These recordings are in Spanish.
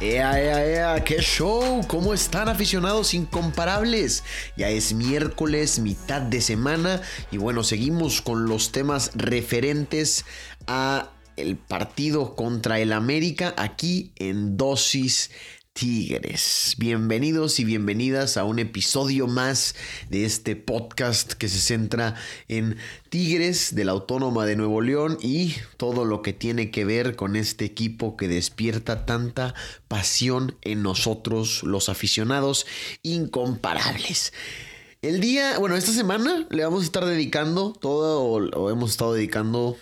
¡Ea, ea, ea! ¡Qué show! ¿Cómo están aficionados incomparables? Ya es miércoles, mitad de semana y bueno, seguimos con los temas referentes a el partido contra el América aquí en dosis Tigres. Bienvenidos y bienvenidas a un episodio más de este podcast que se centra en Tigres de la Autónoma de Nuevo León y todo lo que tiene que ver con este equipo que despierta tanta pasión en nosotros los aficionados incomparables. El día, bueno, esta semana le vamos a estar dedicando todo, o hemos estado dedicando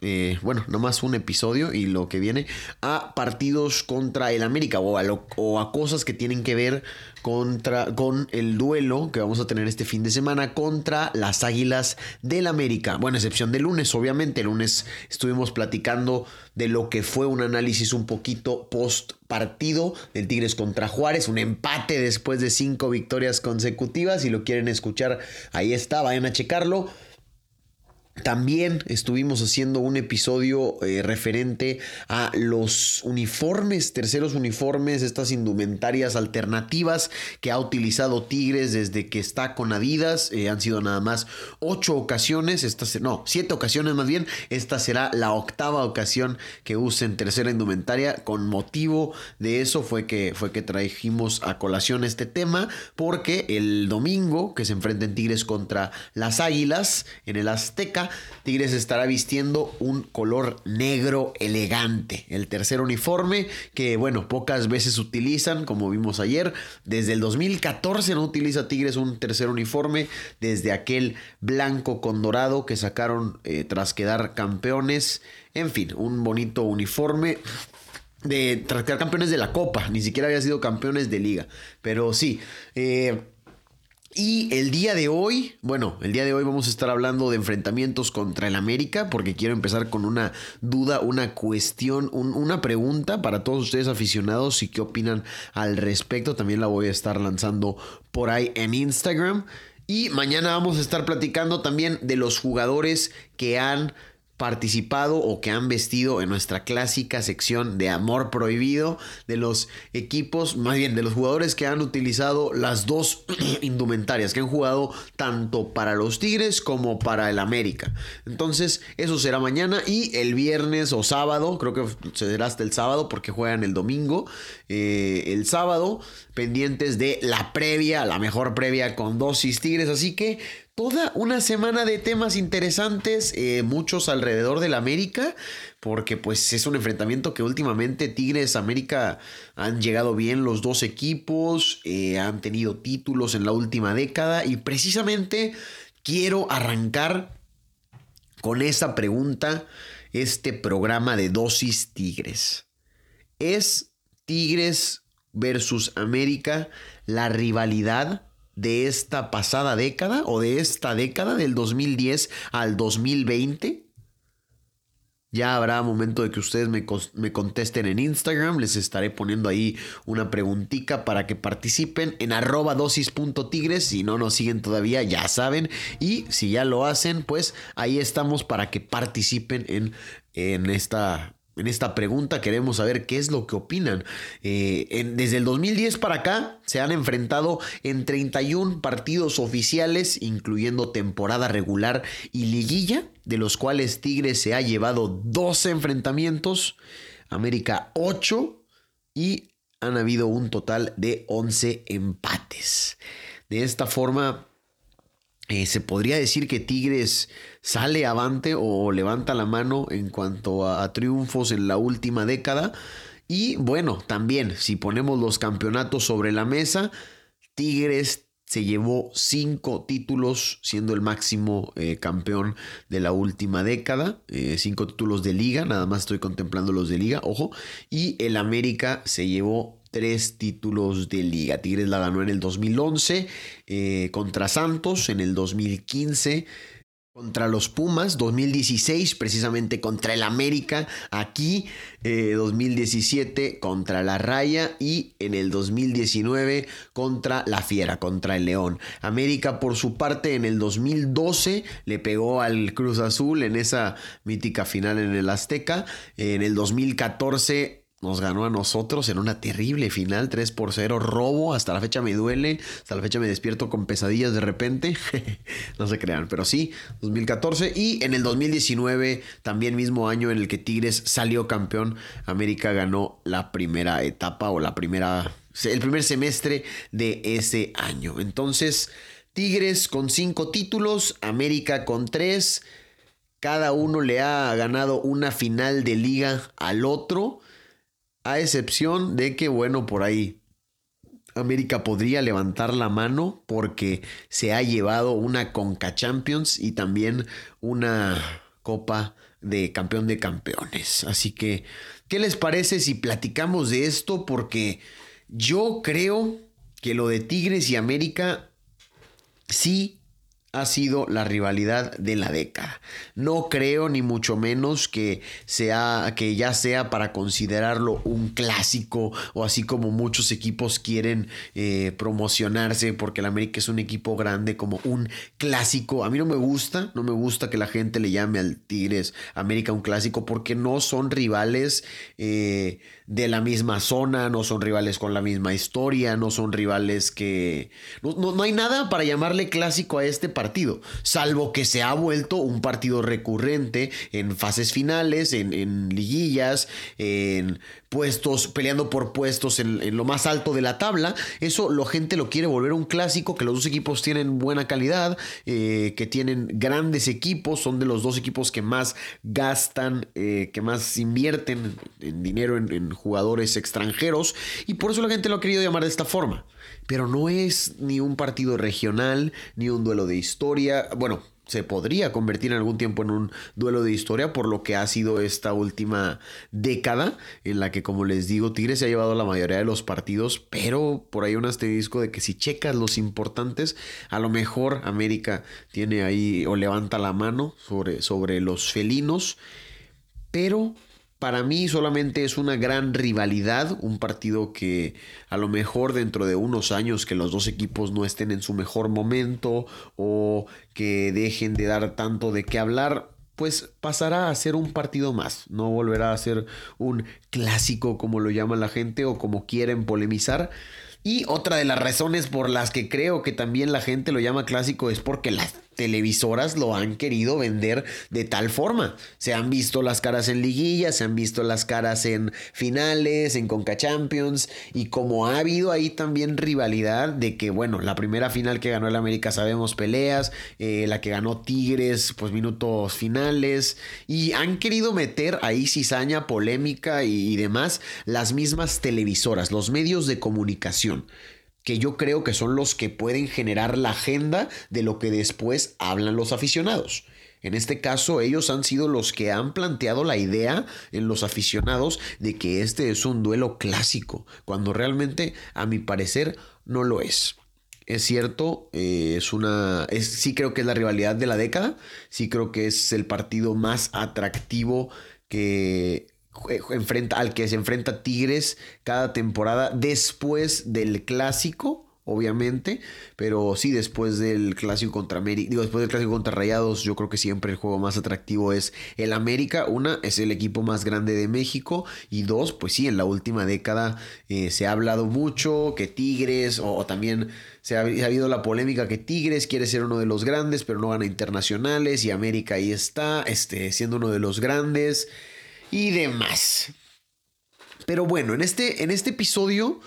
eh, bueno, nomás un episodio y lo que viene, a partidos contra el América o a, o a cosas que tienen que ver contra, con el duelo que vamos a tener este fin de semana contra las Águilas del América. Bueno, excepción de lunes, obviamente. El lunes estuvimos platicando de lo que fue un análisis un poquito post partido del Tigres contra Juárez, un empate después de cinco victorias consecutivas. Si lo quieren escuchar, ahí está, vayan a checarlo. También estuvimos haciendo un episodio eh, referente a los uniformes, terceros uniformes, estas indumentarias alternativas que ha utilizado Tigres desde que está con Adidas. Eh, han sido nada más ocho ocasiones, no, siete ocasiones más bien. Esta será la octava ocasión que usen tercera indumentaria. Con motivo de eso fue que, fue que trajimos a colación este tema, porque el domingo que se enfrenten Tigres contra las Águilas en el Azteca, Tigres estará vistiendo un color negro elegante. El tercer uniforme que, bueno, pocas veces utilizan, como vimos ayer. Desde el 2014 no utiliza Tigres un tercer uniforme. Desde aquel blanco con dorado que sacaron eh, tras quedar campeones. En fin, un bonito uniforme de tras quedar campeones de la Copa. Ni siquiera había sido campeones de liga. Pero sí. Eh, y el día de hoy, bueno, el día de hoy vamos a estar hablando de enfrentamientos contra el América, porque quiero empezar con una duda, una cuestión, una pregunta para todos ustedes aficionados y qué opinan al respecto. También la voy a estar lanzando por ahí en Instagram. Y mañana vamos a estar platicando también de los jugadores que han participado o que han vestido en nuestra clásica sección de amor prohibido de los equipos, más bien de los jugadores que han utilizado las dos indumentarias, que han jugado tanto para los Tigres como para el América. Entonces, eso será mañana y el viernes o sábado, creo que será hasta el sábado porque juegan el domingo, eh, el sábado, pendientes de la previa, la mejor previa con dosis Tigres, así que toda una semana de temas interesantes, eh, muchos alrededor del América, porque pues es un enfrentamiento que últimamente Tigres América han llegado bien los dos equipos, eh, han tenido títulos en la última década y precisamente quiero arrancar con esa pregunta este programa de dosis Tigres. ¿Es Tigres versus América la rivalidad? De esta pasada década o de esta década del 2010 al 2020? Ya habrá momento de que ustedes me, me, contesten en Instagram. Les estaré poniendo ahí una preguntita para que participen en arroba dosis.tigres. Si no nos siguen todavía, ya saben. Y si ya lo hacen, pues ahí estamos para que participen en, en esta en esta pregunta queremos saber qué es lo que opinan. Eh, desde el 2010 para acá se han enfrentado en 31 partidos oficiales, incluyendo temporada regular y liguilla, de los cuales Tigres se ha llevado 12 enfrentamientos, América 8 y han habido un total de 11 empates. De esta forma, eh, se podría decir que Tigres sale avante o levanta la mano en cuanto a, triunfos en la última década. Y bueno, también si ponemos los campeonatos sobre la mesa, Tigres se llevó cinco títulos, siendo el máximo eh, campeón de la última década. Eh, cinco títulos de liga, nada más estoy contemplando los de liga, ojo. Y el América se llevó tres títulos de liga. Tigres la ganó en el 2011 eh, contra Santos, en el 2015 contra los Pumas, 2016 precisamente contra el América, aquí 2017 eh, contra la Raya y en el 2019 contra la Fiera, contra el León. América por su parte en el 2012 le pegó al Cruz Azul en esa mítica final en el Azteca, en el 2014 nos ganó a nosotros en una terrible final, 3 por 0, robo, hasta la fecha me duele, hasta la fecha me despierto con pesadillas de repente, no se crean, pero sí, 2014 y en el 2019, también mismo año en el que Tigres salió campeón, América ganó la primera etapa o la primera, el primer semestre de ese año. Entonces, Tigres con 5 títulos, América con 3, cada uno le ha ganado una final de liga al otro. A excepción de que, bueno, por ahí América podría levantar la mano porque se ha llevado una Conca Champions y también una Copa de Campeón de Campeones. Así que, ¿qué les parece si platicamos de esto? Porque yo creo que lo de Tigres y América sí ha sido la rivalidad de la década. No creo ni mucho menos que sea que ya sea para considerarlo un clásico o así como muchos equipos quieren eh, promocionarse porque el América es un equipo grande como un clásico. A mí no me gusta, no me gusta que la gente le llame al Tigres América un clásico porque no son rivales eh, de la misma zona, no son rivales con la misma historia, no son rivales que no, no hay nada para llamarle clásico a este partido, salvo que se ha vuelto un partido recurrente en fases finales, en, liguillas, en puestos, peleando por puestos en, lo más alto de la tabla. Eso la gente lo quiere volver un clásico, que los dos equipos tienen buena calidad, eh, que tienen grandes equipos, son de los dos equipos que más gastan, eh, que más invierten en dinero en jugadores extranjeros, y por eso la gente lo ha querido llamar de esta forma pero no es ni un partido regional, ni un duelo de historia. Bueno, se podría convertir en algún tiempo en un duelo de historia por lo que ha sido esta última década en la que, como les digo, Tigres se ha llevado la mayoría de los partidos, pero por ahí un asterisco de que si checas los importantes, a lo mejor América tiene ahí o levanta la mano sobre, sobre los felinos, pero para mí solamente es una gran rivalidad, un partido que a lo mejor dentro de unos años que los dos equipos no estén en su mejor momento o que dejen de dar tanto de qué hablar, pues pasará a ser un partido más, no volverá a ser un clásico como lo llama la gente o como quieren polemizar. Y otra de las razones por las que creo que también la gente lo llama clásico es porque las televisoras lo han querido vender de tal forma. Se han visto las caras en liguilla, se han visto las caras en finales, en Conca Champions y como ha habido ahí también rivalidad de que bueno, la primera final que ganó el América sabemos peleas, eh, la que ganó Tigres pues minutos finales y han querido meter ahí cizaña, polémica y demás las mismas televisoras, los medios de comunicación que yo creo que son los que pueden generar la agenda de lo que después hablan los aficionados. En este caso, ellos han sido los que han planteado la idea en los aficionados de que este es un duelo clásico, cuando realmente, a mi parecer, no lo es. Es cierto, eh, es una. Es, sí creo que es la rivalidad de la década. Sí creo que es el partido más atractivo que enfrenta, al que se enfrenta Tigres cada temporada después del clásico obviamente, pero sí después del clásico contra América, digo, después del clásico contra Rayados, yo creo que siempre el juego más atractivo es el América, una es el equipo más grande de México. Y dos, pues sí, en la última década eh, se ha hablado mucho que Tigres o, también se ha, habido la polémica que Tigres quiere ser uno de los grandes, pero no gana internacionales y América ahí está, este, siendo uno de los grandes y demás. Pero bueno, en este, en este episodio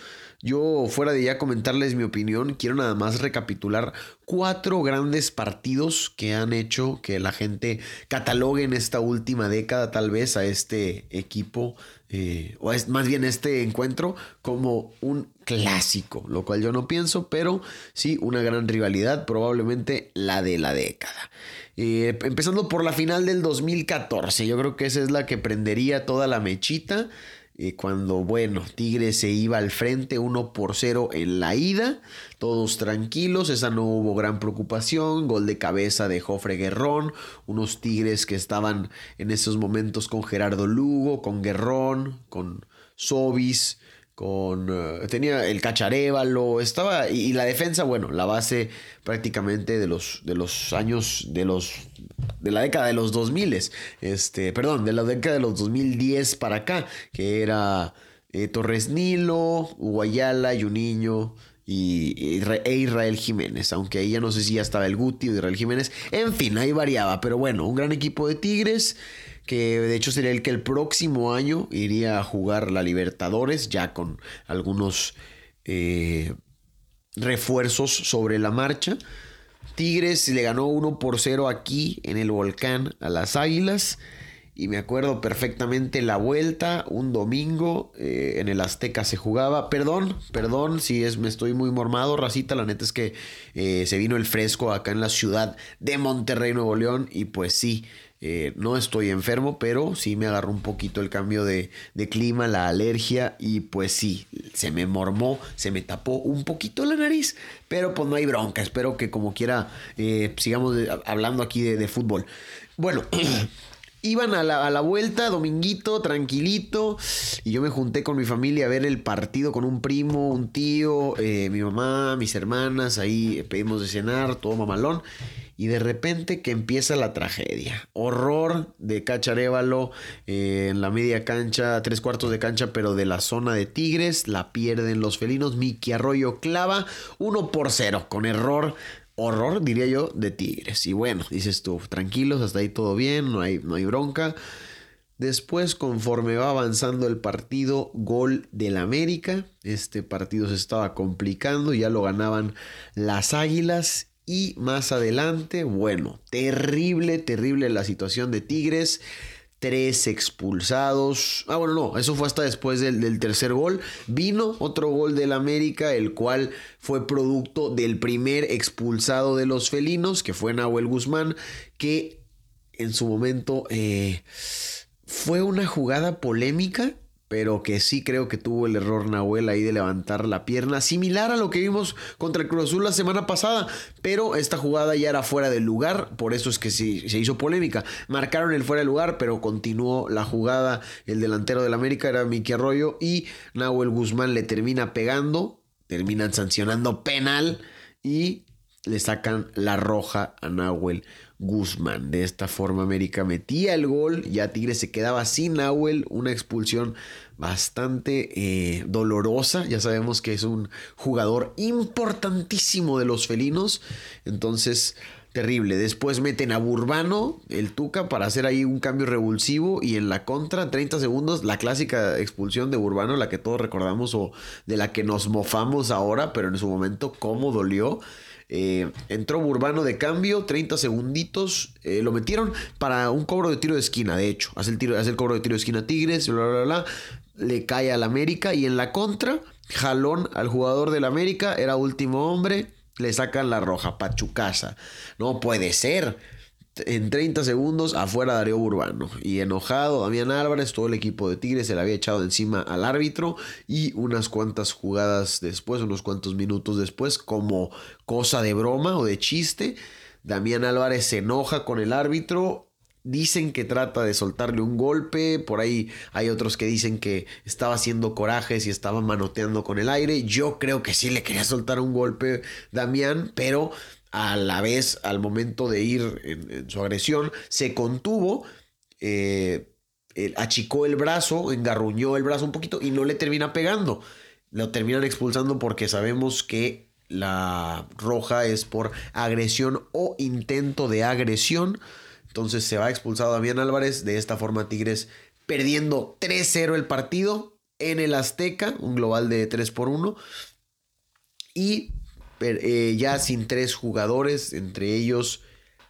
yo fuera de ya comentarles mi opinión, quiero nada más recapitular cuatro grandes partidos que han hecho que la gente catalogue en esta última década tal vez a este equipo, eh, o es más bien este encuentro, como un clásico, lo cual yo no pienso, pero sí una gran rivalidad, probablemente la de la década. Eh, empezando por la final del 2014, yo creo que esa es la que prendería toda la mechita. Eh, cuando, bueno, Tigres se iba al frente 1 por 0 en la ida, todos tranquilos, esa no hubo gran preocupación, gol de cabeza de Jofre Guerrón, unos Tigres que estaban en esos momentos con Gerardo Lugo, con Guerrón, con Sobis, con eh, tenía el Cacharévalo, estaba y, la defensa, bueno, la base prácticamente de los de los años de los de la década de los 2000, este, perdón, de la década de los 2010 para acá, que era eh, Torres Nilo, Guayala, Juninho y, e Israel Jiménez, aunque ahí ya no sé si ya estaba el Guti o Israel Jiménez, en fin, ahí variaba, pero bueno, un gran equipo de Tigres que de hecho sería el que el próximo año iría a jugar la Libertadores, ya con algunos eh, refuerzos sobre la marcha. Tigres le ganó 1 por 0 aquí en el volcán a las Águilas. Y me acuerdo perfectamente la vuelta, un domingo eh, en el Azteca se jugaba. Perdón, perdón si es, me estoy muy mormado, racita. La neta es que eh, se vino el fresco acá en la ciudad de Monterrey, Nuevo León. Y pues sí, eh, no estoy enfermo, pero sí me agarró un poquito el cambio de, clima, la alergia y pues sí, se me mormó, se me tapó un poquito la nariz, pero pues no hay bronca, espero que como quiera eh, sigamos hablando aquí de, fútbol. Bueno. Iban a la, vuelta, dominguito, tranquilito, y yo me junté con mi familia a ver el partido con un primo, un tío, eh, mi mamá, mis hermanas, ahí pedimos de cenar, todo mamalón y de repente que empieza la tragedia. Horror de Cacharévalo eh, en la media cancha, tres cuartos de cancha, pero de la zona de Tigres. La pierden los felinos. Miki Arroyo clava 1 por 0 con error. Horror, diría yo, de Tigres. Y bueno, dices tú, tranquilos, hasta ahí todo bien, no hay, no hay bronca. Después, conforme va avanzando el partido, gol del América. Este partido se estaba complicando, ya lo ganaban las Águilas y más adelante, bueno, terrible, terrible la situación de Tigres. Tres expulsados. Ah, bueno, no, eso fue hasta después del, tercer gol. Vino otro gol del América, el cual fue producto del primer expulsado de los felinos, que fue Nahuel Guzmán, que en su momento eh, fue una jugada polémica pero que sí creo que tuvo el error Nahuel ahí de levantar la pierna, similar a lo que vimos contra el Cruz Azul la semana pasada, pero esta jugada ya era fuera del lugar, por eso es que sí, se hizo polémica. Marcaron el fuera de lugar, pero continuó la jugada, el delantero del América era Miki Arroyo y Nahuel Guzmán le termina pegando, terminan sancionando penal y le sacan la roja a Nahuel Guzmán. De esta forma América metía el gol, ya Tigres se quedaba sin Nahuel, una expulsión bastante eh, dolorosa. Ya sabemos que es un jugador importantísimo de los felinos, entonces terrible. Después meten a Burbano, el Tuca, para hacer ahí un cambio revulsivo. Y en la contra, 30 segundos, la clásica expulsión de Burbano, la que todos recordamos o de la que nos mofamos ahora, pero en su momento, cómo dolió. Eh, entró Burbano de cambio, 30 segunditos. Eh, lo metieron para un cobro de tiro de esquina, de hecho. Hace el, tiro, hace el cobro de tiro de esquina Tigres, bla, bla, bla. Le cae al América y en la contra, jalón al jugador del América, era último hombre. Le sacan la roja, Pachucasa. No puede ser en 30 segundos afuera Darío Urbano. Y enojado Damián Álvarez, todo el equipo de Tigres se le había echado encima al árbitro y unas cuantas jugadas después, unos cuantos minutos después, como cosa de broma o de chiste, Damián Álvarez se enoja con el árbitro. Dicen que trata de soltarle un golpe, por ahí hay otros que dicen que estaba haciendo corajes y estaba manoteando con el aire. Yo creo que sí le quería soltar un golpe Damián, pero a la vez, al momento de ir en, su agresión, se contuvo, eh, achicó el brazo, engarruñó el brazo un poquito y no le termina pegando. Lo terminan expulsando porque sabemos que la roja es por agresión o intento de agresión. Entonces se va expulsado Damián Álvarez. De esta forma Tigres perdiendo 3-0 el partido en el Azteca, un global de 3 por 1. Y eh, ya sin tres jugadores, entre ellos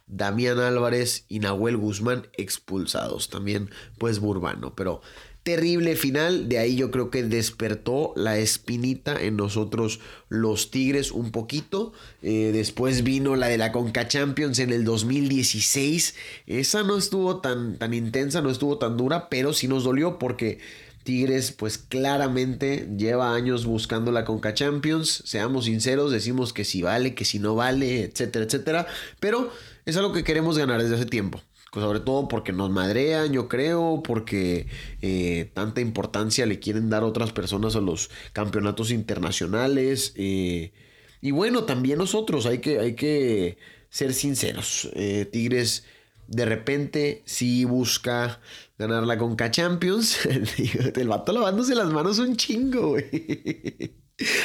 Damián Álvarez y Nahuel Guzmán expulsados. También pues Burbano, pero terrible final. De ahí yo creo que despertó la espinita en nosotros los Tigres un poquito. Eh, después vino la de la Conca Champions en el 2016. Esa no estuvo tan, tan intensa, no estuvo tan dura, pero sí nos dolió porque Tigres pues claramente lleva años buscando la Conca Champions. Seamos sinceros, decimos que si vale, que si no vale, etcétera, etcétera. Pero es algo que queremos ganar desde hace tiempo. Sobre todo porque nos madrean, yo creo, porque eh, tanta importancia le quieren dar otras personas a los campeonatos internacionales. Eh, y bueno, también nosotros hay que, hay que ser sinceros. Eh, Tigres de repente sí busca ganar la Conca Champions. El vato lavándose las manos un chingo, güey.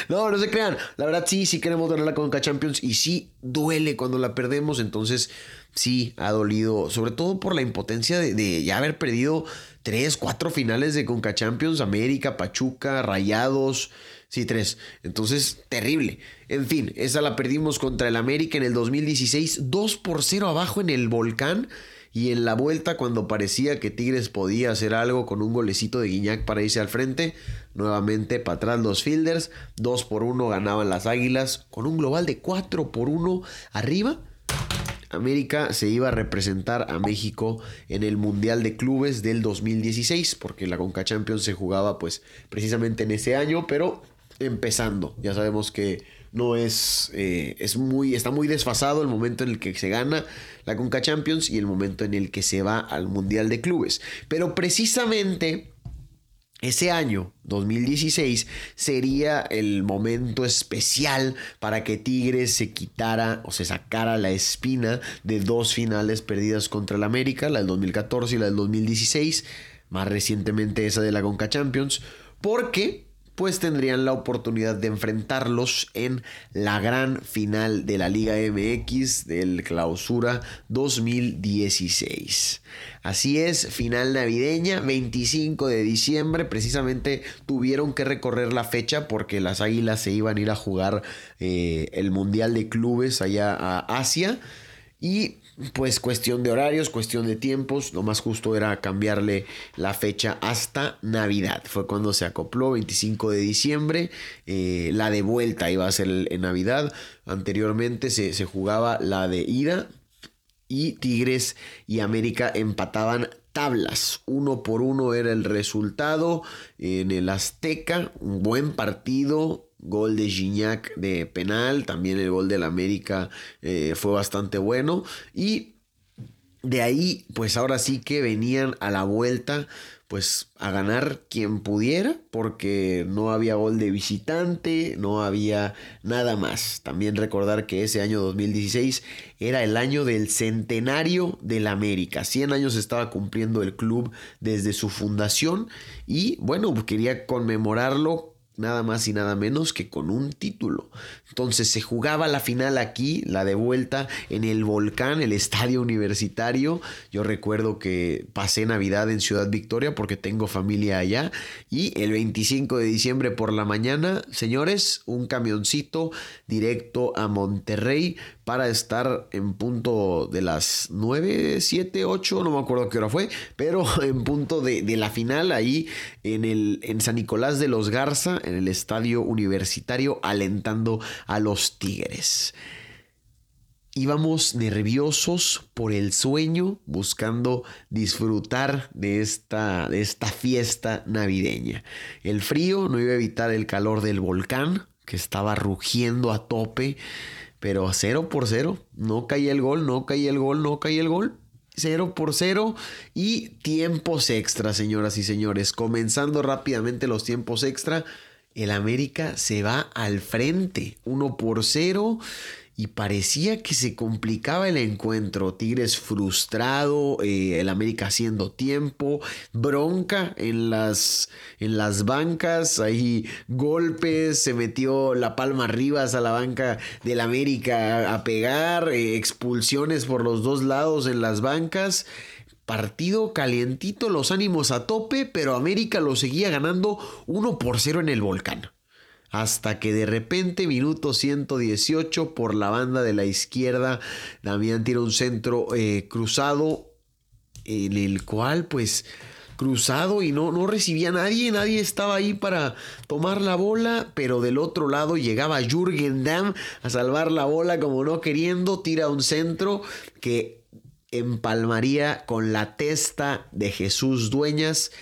No, no se crean. La verdad sí, sí queremos ganar la Conca Champions y sí duele cuando la perdemos. Entonces sí ha dolido, sobre todo por la impotencia de, ya haber perdido tres, cuatro finales de Conca Champions, América, Pachuca, Rayados. Sí, tres. Entonces, terrible. En fin, esa la perdimos contra el América en el 2016, 2 por 0 abajo en el volcán. Y en la vuelta, cuando parecía que Tigres podía hacer algo con un golecito de Guiñac para irse al frente, nuevamente para atrás los fielders, 2 por 1 ganaban las Águilas, con un global de 4 por 1 arriba. América se iba a representar a México en el Mundial de Clubes del 2016, porque la Conca Champions se jugaba pues precisamente en ese año, pero empezando. Ya sabemos que no es, eh, es muy, está muy desfasado el momento en el que se gana la Conca Champions y el momento en el que se va al Mundial de Clubes. Pero precisamente ese año, 2016, sería el momento especial para que Tigres se quitara o se sacara la espina de dos finales perdidas contra el América, la del 2014 y la del 2016, más recientemente esa de la Conca Champions, porque pues tendrían la oportunidad de enfrentarlos en la gran final de la Liga MX del Clausura 2016. Así es, final navideña, 25 de diciembre, precisamente tuvieron que recorrer la fecha porque las Águilas se iban a ir a jugar eh, el Mundial de Clubes allá a Asia. Y pues cuestión de horarios, cuestión de tiempos, lo más justo era cambiarle la fecha hasta Navidad. Fue cuando se acopló, 25 de diciembre, eh, la de vuelta iba a ser en Navidad. Anteriormente se, se jugaba la de ida y Tigres y América empataban tablas. Uno por uno era el resultado en el Azteca. Un buen partido gol de Gignac de penal, también el gol del América eh, fue bastante bueno y de ahí pues ahora sí que venían a la vuelta pues a ganar quien pudiera porque no había gol de visitante, no había nada más. También recordar que ese año 2016 era el año del centenario del América. 100 años estaba cumpliendo el club desde su fundación y bueno, quería conmemorarlo nada más y nada menos que con un título. Entonces se jugaba la final aquí, la de vuelta en el Volcán, el estadio universitario. Yo recuerdo que pasé Navidad en Ciudad Victoria porque tengo familia allá y el 25 de diciembre por la mañana, señores, un camioncito directo a Monterrey para estar en punto de las 9, 7, 8, no me acuerdo qué hora fue, pero en punto de, la final ahí en, el, en San Nicolás de los Garza, en el estadio universitario, alentando a los Tigres. Íbamos nerviosos por el sueño, buscando disfrutar de esta, de esta fiesta navideña. El frío no iba a evitar el calor del volcán, que estaba rugiendo a tope pero cero por cero. No caía el gol, no caía el gol, no caía el gol. Cero por cero y tiempos extra, señoras y señores. Comenzando rápidamente los tiempos extra, el América se va al frente, uno por cero y parecía que se complicaba el encuentro. Tigres frustrado, eh, el América haciendo tiempo, bronca en las, en las bancas, ahí golpes, se metió la palma arriba a la banca del América a pegar, eh, expulsiones por los dos lados en las bancas partido calientito, los ánimos a tope, pero América lo seguía ganando 1 por 0 en el volcán. Hasta que de repente, minuto 118, por la banda de la izquierda, Damián tira un centro eh, cruzado, en el cual pues cruzado y no, no recibía a nadie, nadie estaba ahí para tomar la bola, pero del otro lado llegaba Jürgen Damm a salvar la bola como no queriendo, tira un centro que empalmaría con la testa de Jesús Dueñas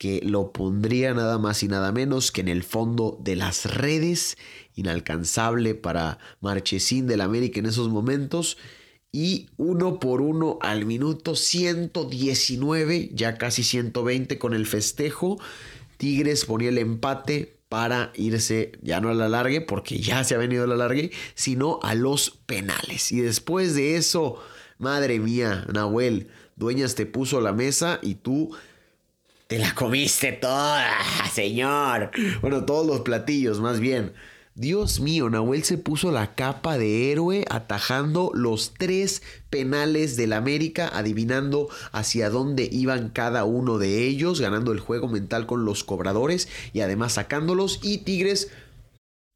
que lo pondría nada más y nada menos que en el fondo de las redes, inalcanzable para Marchesín del América en esos momentos y uno por uno al minuto 119, ya casi 120 con el festejo. Tigres ponía el empate para irse ya no a la largue, porque ya se ha venido a la largue, sino a los penales. Y después de eso, madre mía, Nahuel, Dueñas te puso la mesa y tú te la comiste toda, señor. Bueno, todos los platillos, más bien. Dios mío, Nahuel se puso la capa de héroe atajando los tres penales del América, adivinando hacia dónde iban cada uno de ellos, ganando el juego mental con los cobradores y además sacándolos. Y Tigres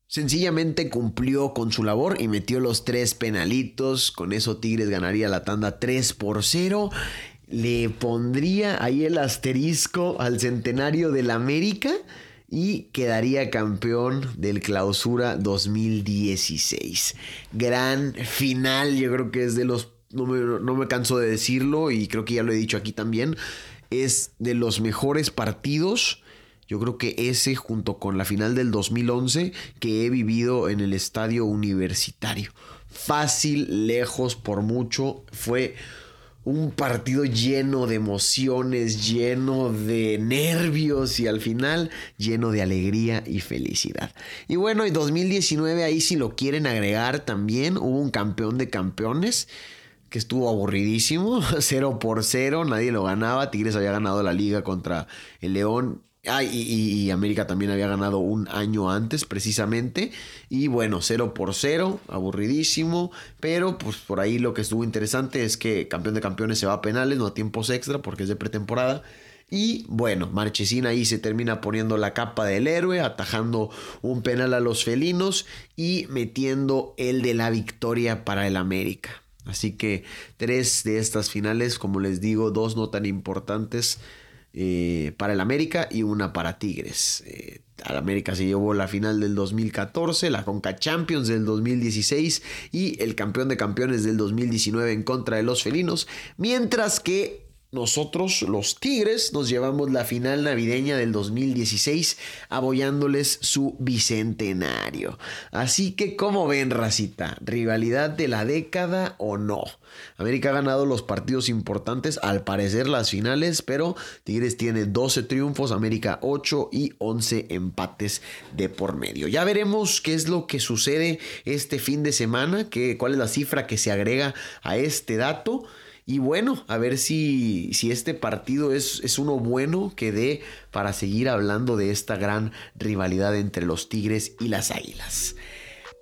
Sencillamente cumplió con su labor y metió los tres penalitos. Con eso Tigres ganaría la tanda 3 por 0. Le pondría ahí el asterisco al centenario del América y quedaría campeón del clausura 2016. Gran final, yo creo que es de los, no me, canso de decirlo y creo que ya lo he dicho aquí también, es de los mejores partidos. Yo creo que ese junto con la final del 2011 que he vivido en el estadio universitario. Fácil, lejos, por mucho. Fue un partido lleno de emociones, lleno de nervios y al final lleno de alegría y felicidad. Y bueno, en 2019 ahí si lo quieren agregar también hubo un campeón de campeones que estuvo aburridísimo, 0 por 0, nadie lo ganaba, Tigres había ganado la liga contra el León Ah, y, América también había ganado un año antes, precisamente. Y bueno, 0 por 0, aburridísimo. Pero pues por ahí lo que estuvo interesante es que campeón de campeones se va a penales, no a tiempos extra, porque es de pretemporada. Y bueno, Marchesín ahí se termina poniendo la capa del héroe, atajando un penal a los felinos y metiendo el de la victoria para el América. Así que tres de estas finales, como les digo, dos no tan importantes eh, para el América y una para Tigres. Eh, al América se llevó la final del 2014, la Conca Champions del 2016 y el campeón de campeones del 2019 en contra de los felinos, mientras que nosotros, los Tigres, nos llevamos la final navideña del 2016 aboyándoles su bicentenario. Así que, ¿cómo ven, racita? ¿Rivalidad de la década o no? América ha ganado los partidos importantes, al parecer las finales, pero Tigres tiene 12 triunfos, América 8 y 11 empates de por medio. Ya veremos qué es lo que sucede este fin de semana, qué, cuál es la cifra que se agrega a este dato. Y bueno, a ver si, si este partido es, es, uno bueno que dé para seguir hablando de esta gran rivalidad entre los Tigres y las Águilas.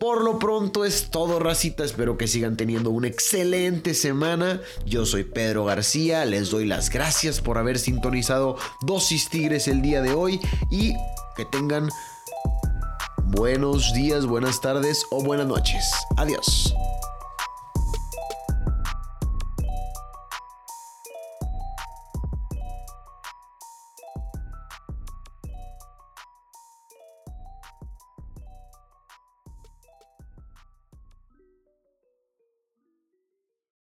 Por lo pronto es todo, racita. Espero que sigan teniendo una excelente semana. Yo soy Pedro García. Les doy las gracias por haber sintonizado Dosis Tigres el día de hoy y que tengan buenos días, buenas tardes o buenas noches. Adiós.